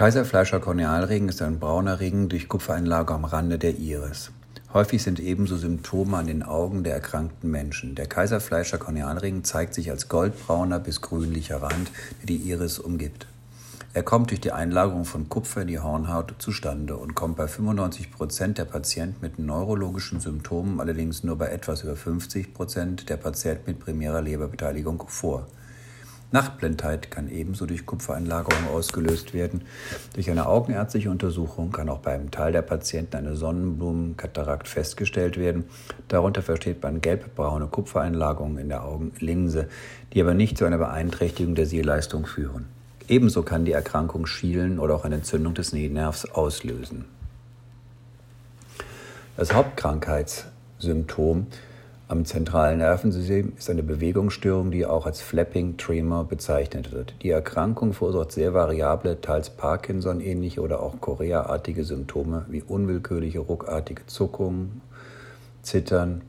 Kaiserfleischer Kornealregen ist ein brauner Ring durch Kupfereinlage am Rande der Iris. Häufig sind ebenso Symptome an den Augen der erkrankten Menschen. Der Kaiserfleischer Kornealring zeigt sich als goldbrauner bis grünlicher Rand, der die Iris umgibt. Er kommt durch die Einlagerung von Kupfer in die Hornhaut zustande und kommt bei 95 Prozent der Patienten mit neurologischen Symptomen, allerdings nur bei etwas über 50 Prozent der Patienten mit primärer Leberbeteiligung vor. Nachtblindheit kann ebenso durch Kupfereinlagerung ausgelöst werden. Durch eine augenärztliche Untersuchung kann auch beim Teil der Patienten eine Sonnenblumenkatarakt festgestellt werden. Darunter versteht man gelbbraune Kupfereinlagerungen in der Augenlinse, die aber nicht zu einer Beeinträchtigung der Sehleistung führen. Ebenso kann die Erkrankung Schielen oder auch eine Entzündung des Sehnervs auslösen. Das Hauptkrankheitssymptom am zentralen Nervensystem ist eine Bewegungsstörung, die auch als Flapping Tremor bezeichnet wird. Die Erkrankung verursacht sehr variable, teils Parkinson-ähnliche oder auch Chorea-artige Symptome wie unwillkürliche, ruckartige Zuckungen, Zittern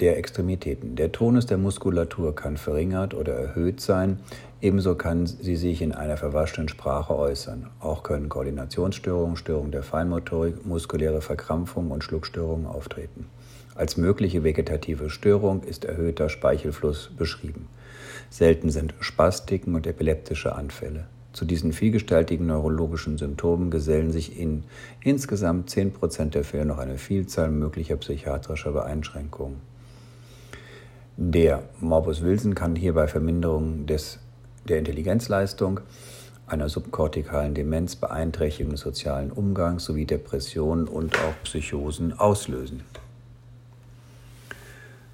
der Extremitäten. Der Tonus der Muskulatur kann verringert oder erhöht sein. Ebenso kann sie sich in einer verwaschenen Sprache äußern. Auch können Koordinationsstörungen, Störungen der Feinmotorik, muskuläre Verkrampfungen und Schluckstörungen auftreten. Als mögliche vegetative Störung ist erhöhter Speichelfluss beschrieben. Selten sind Spastiken und epileptische Anfälle. Zu diesen vielgestaltigen neurologischen Symptomen gesellen sich in insgesamt 10% der Fälle noch eine Vielzahl möglicher psychiatrischer Beeinschränkungen. Der Morbus Wilson kann hierbei Verminderung des, der Intelligenzleistung, einer subkortikalen Demenz, Beeinträchtigung des sozialen Umgangs sowie Depressionen und auch Psychosen auslösen.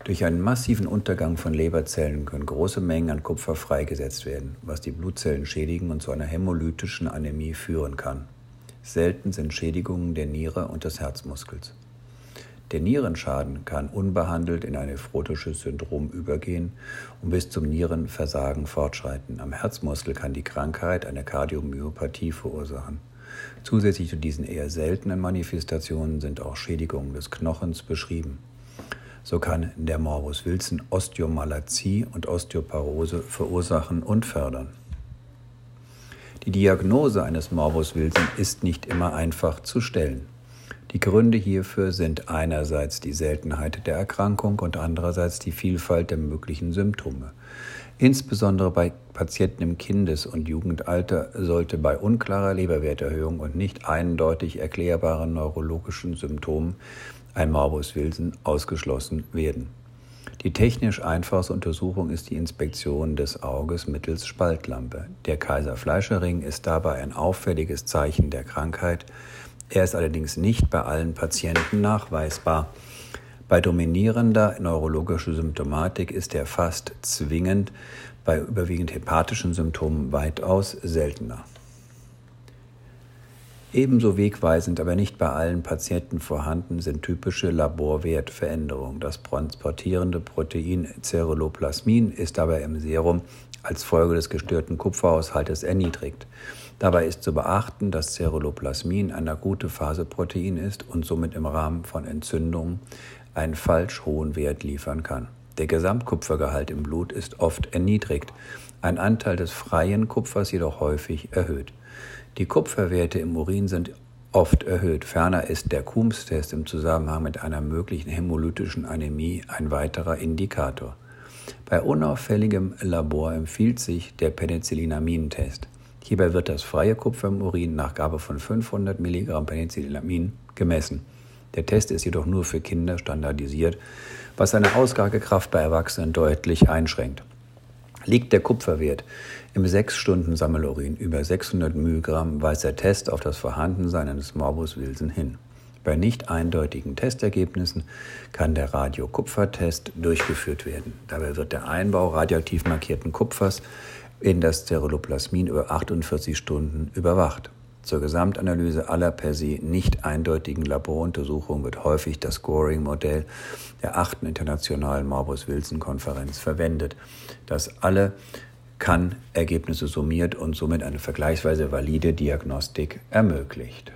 Durch einen massiven Untergang von Leberzellen können große Mengen an Kupfer freigesetzt werden, was die Blutzellen schädigen und zu einer hämolytischen Anämie führen kann. Selten sind Schädigungen der Niere und des Herzmuskels. Der Nierenschaden kann unbehandelt in ein nephrotisches Syndrom übergehen und bis zum Nierenversagen fortschreiten. Am Herzmuskel kann die Krankheit eine Kardiomyopathie verursachen. Zusätzlich zu diesen eher seltenen Manifestationen sind auch Schädigungen des Knochens beschrieben. So kann der Morbus Wilson Osteomalazie und Osteoporose verursachen und fördern. Die Diagnose eines Morbus Wilson ist nicht immer einfach zu stellen. Die Gründe hierfür sind einerseits die Seltenheit der Erkrankung und andererseits die Vielfalt der möglichen Symptome. Insbesondere bei Patienten im Kindes- und Jugendalter sollte bei unklarer Leberwerterhöhung und nicht eindeutig erklärbaren neurologischen Symptomen ein Morbus Wilson ausgeschlossen werden. Die technisch einfachste Untersuchung ist die Inspektion des Auges mittels Spaltlampe. Der Kaiser-Fleischer-Ring ist dabei ein auffälliges Zeichen der Krankheit. Er ist allerdings nicht bei allen Patienten nachweisbar. Bei dominierender neurologischer Symptomatik ist er fast zwingend, bei überwiegend hepatischen Symptomen weitaus seltener. Ebenso wegweisend, aber nicht bei allen Patienten vorhanden, sind typische Laborwertveränderungen. Das transportierende Protein Ceruloplasmin ist dabei im Serum als Folge des gestörten Kupferhaushaltes erniedrigt. Dabei ist zu beachten, dass Ceruloplasmin ein akute Phaseprotein ist und somit im Rahmen von Entzündungen einen falsch hohen Wert liefern kann. Der Gesamtkupfergehalt im Blut ist oft erniedrigt, ein Anteil des freien Kupfers jedoch häufig erhöht. Die Kupferwerte im Urin sind oft erhöht. Ferner ist der Coombs-Test im Zusammenhang mit einer möglichen hämolytischen Anämie ein weiterer Indikator. Bei unauffälligem Labor empfiehlt sich der Penicillinamin-Test. Hierbei wird das freie Kupfer im Urin nach Gabe von 500 Milligramm Penicillinamin gemessen. Der Test ist jedoch nur für Kinder standardisiert, was seine Ausgabekraft bei Erwachsenen deutlich einschränkt. Liegt der Kupferwert im 6-Stunden-Sammelurin über 600 Milligramm, weist der Test auf das Vorhandensein eines Morbus Wilson hin. Bei nicht eindeutigen Testergebnissen kann der Radiokupfertest durchgeführt werden. Dabei wird der Einbau radioaktiv markierten Kupfers in das Ceruloplasmin über 48 Stunden überwacht. Zur Gesamtanalyse aller per se nicht eindeutigen Laboruntersuchungen wird häufig das Scoring-Modell der achten internationalen Morbus-Wilson-Konferenz verwendet, das alle kann-Ergebnisse summiert und somit eine vergleichsweise valide Diagnostik ermöglicht.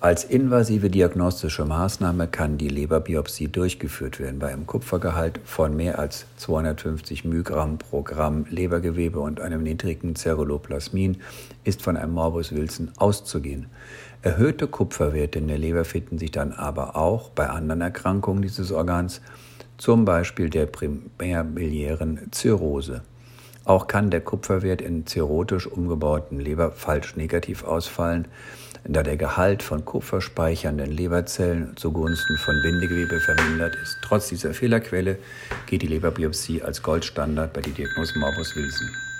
Als invasive diagnostische Maßnahme kann die Leberbiopsie durchgeführt werden. Bei einem Kupfergehalt von mehr als 250 Mygramm pro Gramm Lebergewebe und einem niedrigen Ceruloplasmin ist von einem Morbus Wilson auszugehen. Erhöhte Kupferwerte in der Leber finden sich dann aber auch bei anderen Erkrankungen dieses Organs, zum Beispiel der primärbiliären Zirrhose. Auch kann der Kupferwert in zirrhotisch umgebauten Leber falsch negativ ausfallen da der Gehalt von kupferspeichernden Leberzellen zugunsten von Bindegewebe vermindert ist. Trotz dieser Fehlerquelle geht die Leberbiopsie als Goldstandard bei der Diagnose Morbus Wilson.